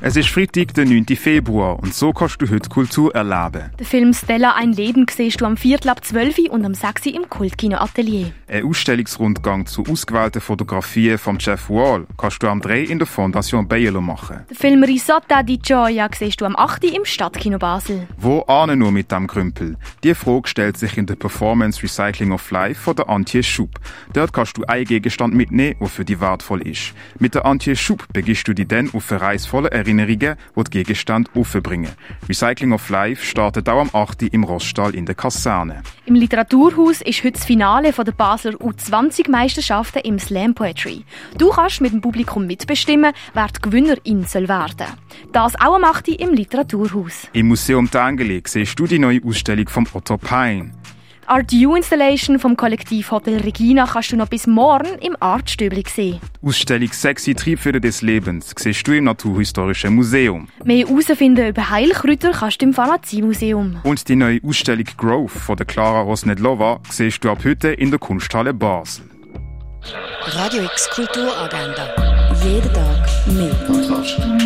Es ist Freitag, der 9. Februar und so kannst du heute Kultur erleben. Den Film Stella ein Leben siehst du am Viertel ab 12 Uhr und am 6 Uhr im Kultkino Atelier. Ein Ausstellungsrundgang zu ausgewählten Fotografien von Jeff Wall kannst du am 3 in der Fondation Bayerlo machen. Den Film Risotta di Gioia siehst du am 8 Uhr im Stadtkino Basel. Wo ahne nur mit dem Krümpel? Die Frage stellt sich in der Performance Recycling of Life von der Antje Schub. Dort kannst du einen Gegenstand mitnehmen, der für dich wertvoll ist. Mit der Antje Schub begibst du dich dann auf eine reizvolle Erinnerungen, die die Gegenstand aufbringen. Recycling of Life startet auch am 8. im Roststall in der Kaserne. Im Literaturhaus ist heute das Finale von der Basler U20-Meisterschaften im Slam Poetry. Du kannst mit dem Publikum mitbestimmen, wer die Gewinnerin soll werden. Das auch am 8. im Literaturhaus. Im Museum Tangeli siehst du die neue Ausstellung vom Otto Pine. Die Art U Installation vom Kollektiv Hotel Regina kannst du noch bis morgen im Artstübli sehen. Ausstellung Sexy Triebfeder des Lebens siehst du im Naturhistorischen Museum. Mehr herausfinden über Heilkräuter kannst du im Pharmaziemuseum. Und die neue Ausstellung Growth von der Clara Rosnedlova siehst du ab heute in der Kunsthalle Basel. Radio X Kulturagenda. Jeden Tag mehr.